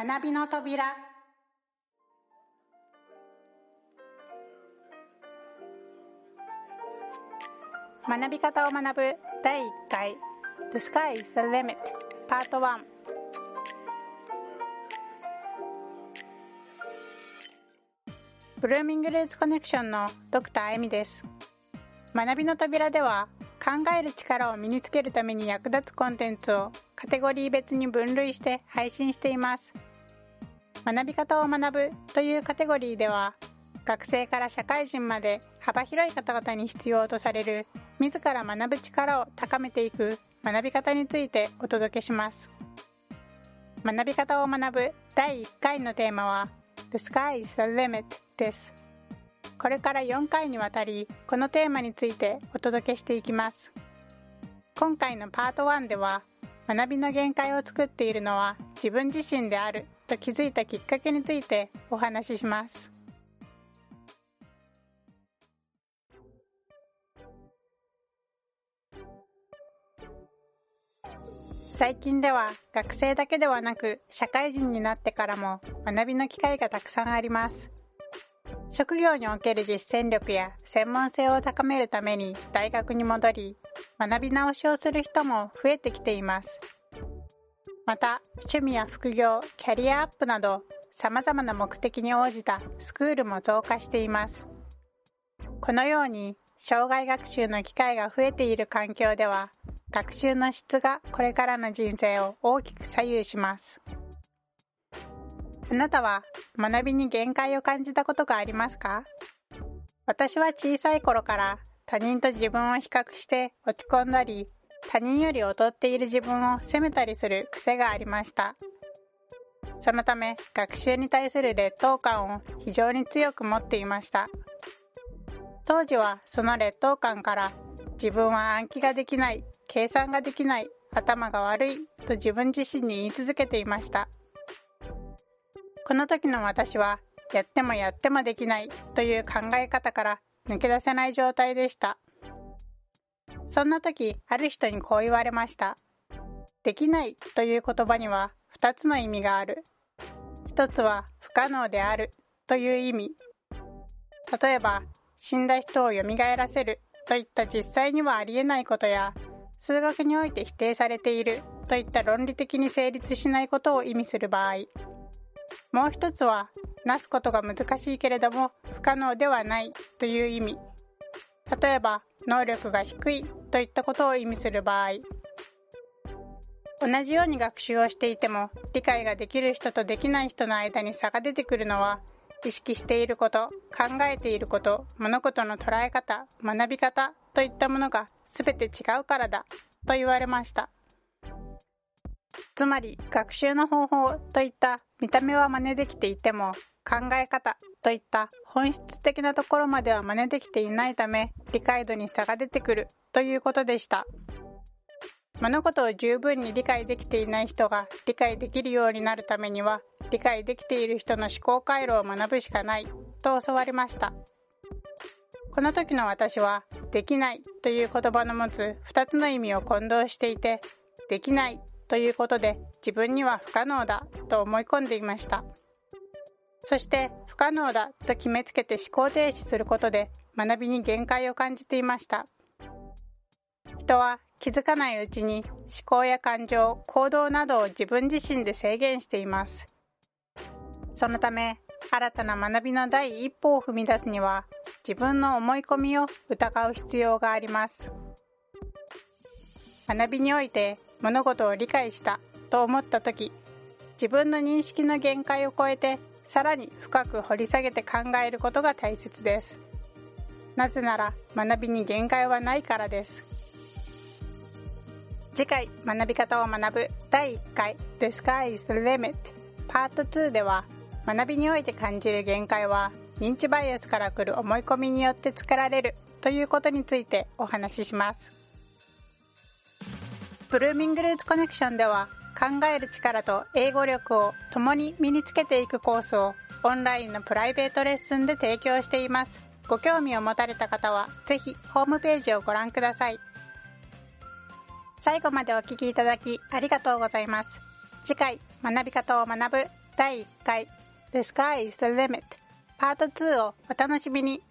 学びの扉。学び方を学ぶ第1回。The Sky is the Limit. Part 1ブルーミングルーツコネクションのドクターエミです。学びの扉では考える力を身につけるために役立つコンテンツをカテゴリー別に分類して配信しています。学び方を学ぶというカテゴリーでは学生から社会人まで幅広い方々に必要とされる自ら学ぶ力を高めていく学び方についてお届けします。学び方を学ぶ第1回のテーマは The Sky is the Limit です。これから4回にわたりこのテーマについてお届けしていきます。今回のパート1では学びの限界を作っているのは自分自身であると気づいたきっかけについてお話しします。最近では学生だけではなく社会人になってからも学びの機会がたくさんあります。職業における実践力や専門性を高めるために大学に戻り学び直しをする人も増えてきています。また趣味や副業キャリアアップなどさまざまな目的に応じたスクールも増加しています。このように障害学習の機会が増えている環境では学習の質がこれからの人生を大きく左右します。あなたは学びに限界を感じたことがありますか？私は小さい頃から他人と自分を比較して落ち込んだり他人より劣っている自分を責めたりする癖がありました。そのため学習に対する劣等感を非常に強く持っていました。当時はその劣等感から自分は暗記ができない計算ができない頭が悪いと自分自身に言い続けていました。この時の私はやってもやってもできないという考え方から抜け出せない状態でした。そんな時ある人にこう言われました。できないという言葉には2つの意味がある。1つは不可能である。という意味。例えば死んだ人をよみがえらせる。といった実際にはありえないことや数学において否定されている。といった論理的に成立しないことを意味する場合。もう一つはなすことが難しいけれども不可能ではないという意味。例えば能力が低いといったことを意味する場合。同じように学習をしていても理解ができる人とできない人の間に差が出てくるのは意識していること考えていること物事の捉え方学び方といったものが全て違うからだと言われました。つまり学習の方法といった見た目は真似できていても考え方といった本質的なところまでは真似できていないため理解度に差が出てくるということでした。物事を十分に理解できていない人が理解できるようになるためには理解できている人の思考回路を学ぶしかないと教わりました。この時の私は「できない」という言葉の持つ2つの意味を混同していて「できない」ということで自分には不可能だと思い込んでいました。そして不可能だと決めつけて思考停止することで学びに限界を感じていました。人は気づかないうちに思考や感情行動などを自分自身で制限しています。そのため新たな学びの第一歩を踏み出すには自分の思い込みを疑う必要があります。学びにおいて物事を理解したと思った時自分の認識の限界を超えてさらに深く掘り下げて考えることが大切です。なぜなら学びに限界はないからです。次回学び方を学ぶ第1回 The Sky is the Limit パート2では学びにおいて感じる限界は認知バイアスから来る思い込みによって作られるということについてお話しします。ブルーミングルーツコネクションでは考える力と英語力を共に身につけていくコースをオンラインのプライベートレッスンで提供しています。ご興味を持たれた方はぜひホームページをご覧ください。最後までお聴きいただきありがとうございます。次回学び方を学ぶ第1回 The Sky is the Limit パート2をお楽しみに。